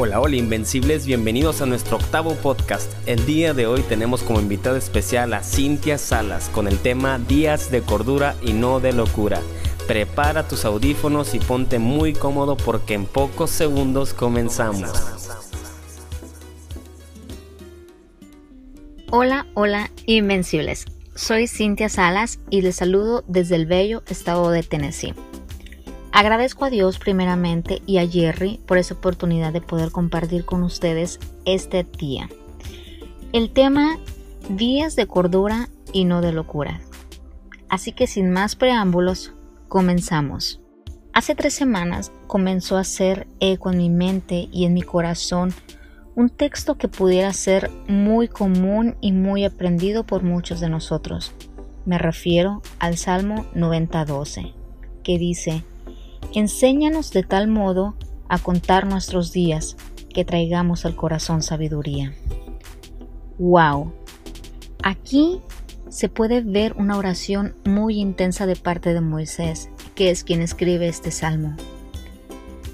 Hola, hola Invencibles, bienvenidos a nuestro octavo podcast. El día de hoy tenemos como invitado especial a Cintia Salas con el tema Días de Cordura y no de Locura. Prepara tus audífonos y ponte muy cómodo porque en pocos segundos comenzamos. Hola, hola Invencibles. Soy Cintia Salas y les saludo desde el bello estado de Tennessee. Agradezco a Dios primeramente y a Jerry por esa oportunidad de poder compartir con ustedes este día. El tema días de cordura y no de locura. Así que sin más preámbulos, comenzamos. Hace tres semanas comenzó a hacer eco en mi mente y en mi corazón un texto que pudiera ser muy común y muy aprendido por muchos de nosotros. Me refiero al Salmo 90:12, que dice, Enséñanos de tal modo a contar nuestros días que traigamos al corazón sabiduría. ¡Wow! Aquí se puede ver una oración muy intensa de parte de Moisés, que es quien escribe este salmo.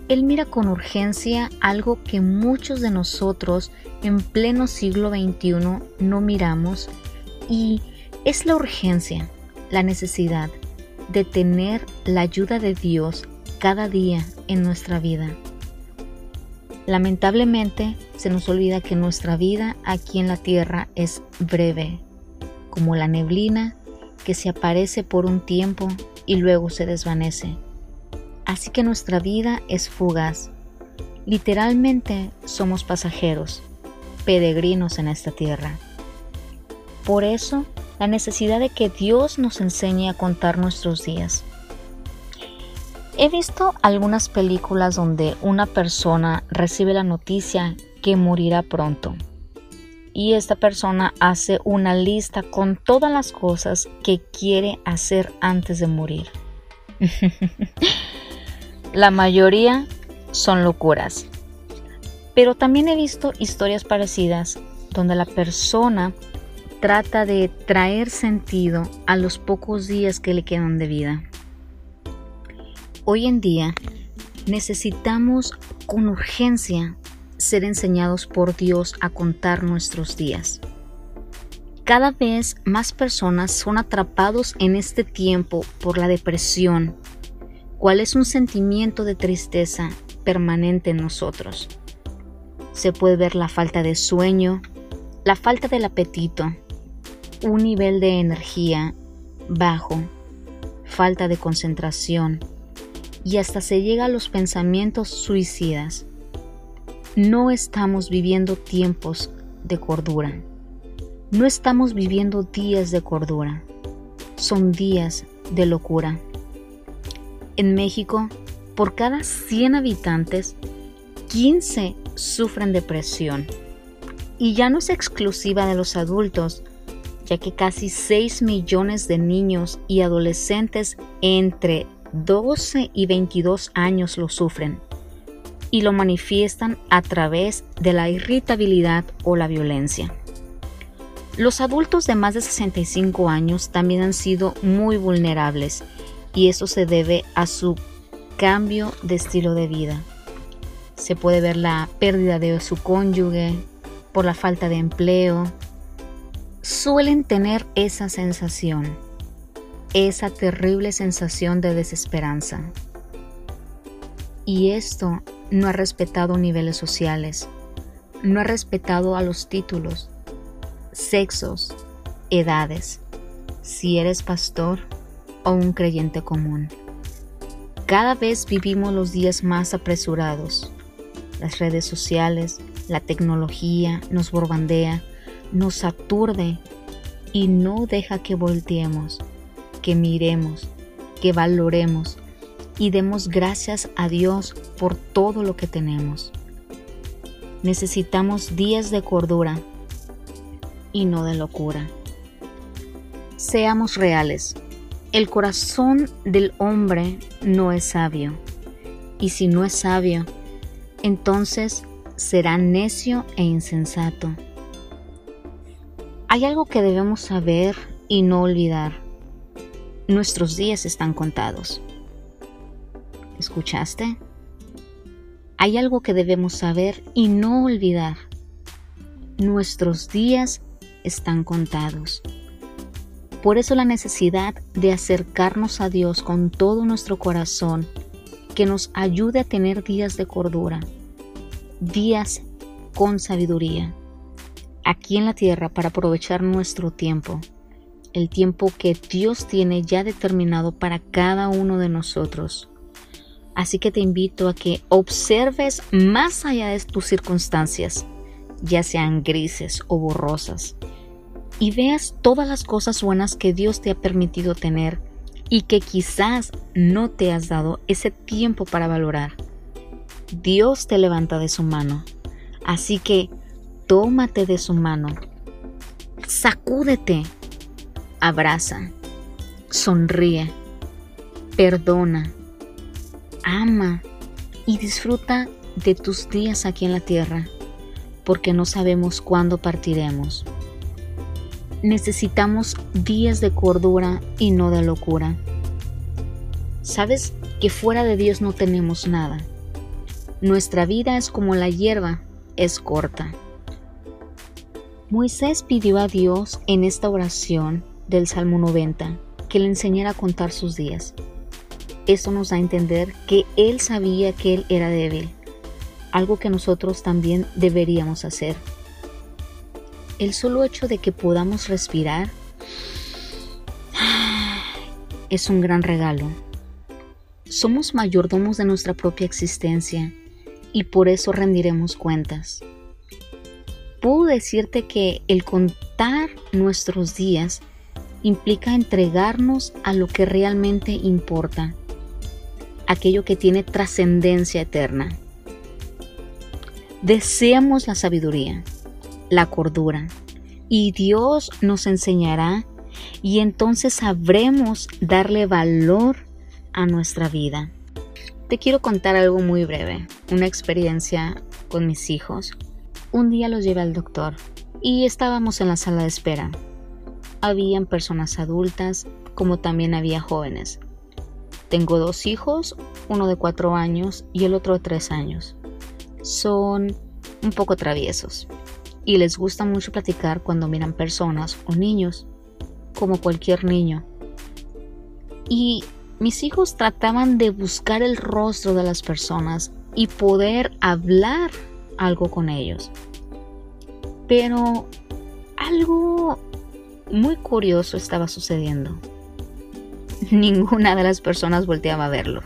Él mira con urgencia algo que muchos de nosotros en pleno siglo XXI no miramos y es la urgencia, la necesidad de tener la ayuda de Dios cada día en nuestra vida. Lamentablemente se nos olvida que nuestra vida aquí en la tierra es breve, como la neblina que se aparece por un tiempo y luego se desvanece. Así que nuestra vida es fugaz. Literalmente somos pasajeros, peregrinos en esta tierra. Por eso, la necesidad de que Dios nos enseñe a contar nuestros días. He visto algunas películas donde una persona recibe la noticia que morirá pronto y esta persona hace una lista con todas las cosas que quiere hacer antes de morir. la mayoría son locuras. Pero también he visto historias parecidas donde la persona trata de traer sentido a los pocos días que le quedan de vida. Hoy en día necesitamos con urgencia ser enseñados por Dios a contar nuestros días. Cada vez más personas son atrapados en este tiempo por la depresión, cual es un sentimiento de tristeza permanente en nosotros. Se puede ver la falta de sueño, la falta del apetito, un nivel de energía bajo, falta de concentración, y hasta se llega a los pensamientos suicidas. No estamos viviendo tiempos de cordura. No estamos viviendo días de cordura. Son días de locura. En México, por cada 100 habitantes, 15 sufren depresión. Y ya no es exclusiva de los adultos, ya que casi 6 millones de niños y adolescentes entre 12 y 22 años lo sufren y lo manifiestan a través de la irritabilidad o la violencia. Los adultos de más de 65 años también han sido muy vulnerables y eso se debe a su cambio de estilo de vida. Se puede ver la pérdida de su cónyuge por la falta de empleo. Suelen tener esa sensación esa terrible sensación de desesperanza. Y esto no ha respetado niveles sociales, no ha respetado a los títulos, sexos, edades, si eres pastor o un creyente común. Cada vez vivimos los días más apresurados. Las redes sociales, la tecnología nos borbandea, nos aturde y no deja que volteemos que miremos, que valoremos y demos gracias a Dios por todo lo que tenemos. Necesitamos días de cordura y no de locura. Seamos reales. El corazón del hombre no es sabio. Y si no es sabio, entonces será necio e insensato. Hay algo que debemos saber y no olvidar nuestros días están contados. ¿Escuchaste? hay algo que debemos saber y no olvidar. Nuestros días están contados. Por eso la necesidad de acercarnos a Dios con todo nuestro corazón, que nos ayude a tener días de cordura, días con sabiduría, aquí en la tierra para aprovechar nuestro tiempo, el tiempo que Dios tiene ya determinado para cada uno de nosotros. Así que te invito a que observes más allá de tus circunstancias, ya sean grises o borrosas, y veas todas las cosas buenas que Dios te ha permitido tener y que quizás no te has dado ese tiempo para valorar. Dios te levanta de su mano, así que tómate de su mano, sacúdete, abraza, sonríe, perdona ama y disfruta de tus días aquí en la tierra, porque no sabemos cuándo partiremos. Necesitamos días de cordura y no de locura. Sabes que fuera de Dios no tenemos nada. Nuestra vida es como la hierba, es corta. Moisés pidió a Dios en esta oración del Salmo 90 que le enseñara a contar sus días. Esto nos da a entender que Él sabía que Él era débil, algo que nosotros también deberíamos hacer. El solo hecho de que podamos respirar es un gran regalo. Somos mayordomos de nuestra propia existencia y por eso rendiremos cuentas. Puedo decirte que el contar nuestros días implica entregarnos a lo que realmente importa aquello que tiene trascendencia eterna. Deseamos la sabiduría, la cordura, y Dios nos enseñará y entonces sabremos darle valor a nuestra vida. Te quiero contar algo muy breve, una experiencia con mis hijos. Un día los llevé al doctor y estábamos en la sala de espera. Habían personas adultas como también había jóvenes. Tengo dos hijos, uno de cuatro años y el otro de tres años. Son un poco traviesos y les gusta mucho platicar cuando miran personas o niños, como cualquier niño. Y mis hijos trataban de buscar el rostro de las personas y poder hablar algo con ellos. Pero algo muy curioso estaba sucediendo. Ninguna de las personas volteaba a verlo.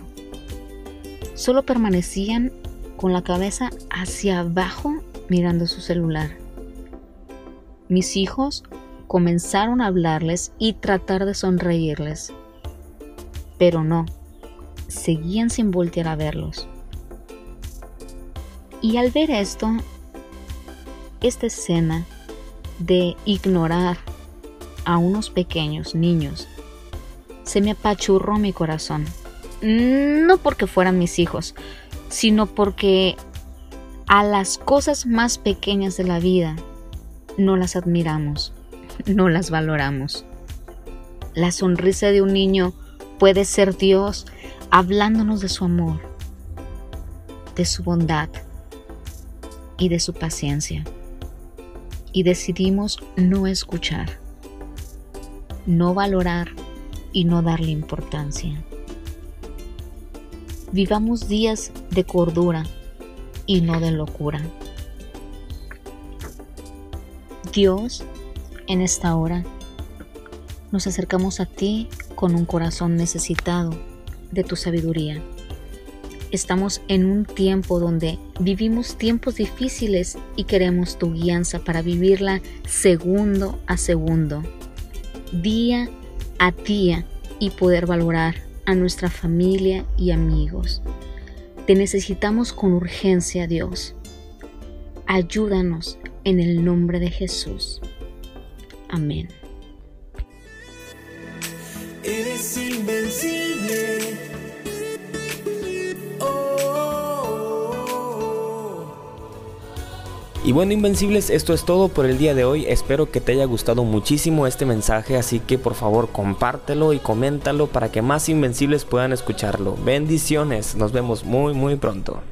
Solo permanecían con la cabeza hacia abajo mirando su celular. Mis hijos comenzaron a hablarles y tratar de sonreírles, pero no, seguían sin voltear a verlos. Y al ver esto, esta escena de ignorar a unos pequeños niños se me apachurró mi corazón. No porque fueran mis hijos, sino porque a las cosas más pequeñas de la vida no las admiramos, no las valoramos. La sonrisa de un niño puede ser Dios hablándonos de su amor, de su bondad y de su paciencia. Y decidimos no escuchar, no valorar y no darle importancia. Vivamos días de cordura y no de locura. Dios, en esta hora, nos acercamos a ti con un corazón necesitado de tu sabiduría. Estamos en un tiempo donde vivimos tiempos difíciles y queremos tu guianza para vivirla segundo a segundo, día a día y poder valorar a nuestra familia y amigos. Te necesitamos con urgencia, Dios. Ayúdanos en el nombre de Jesús. Amén. Y bueno, Invencibles, esto es todo por el día de hoy. Espero que te haya gustado muchísimo este mensaje, así que por favor compártelo y coméntalo para que más Invencibles puedan escucharlo. Bendiciones, nos vemos muy muy pronto.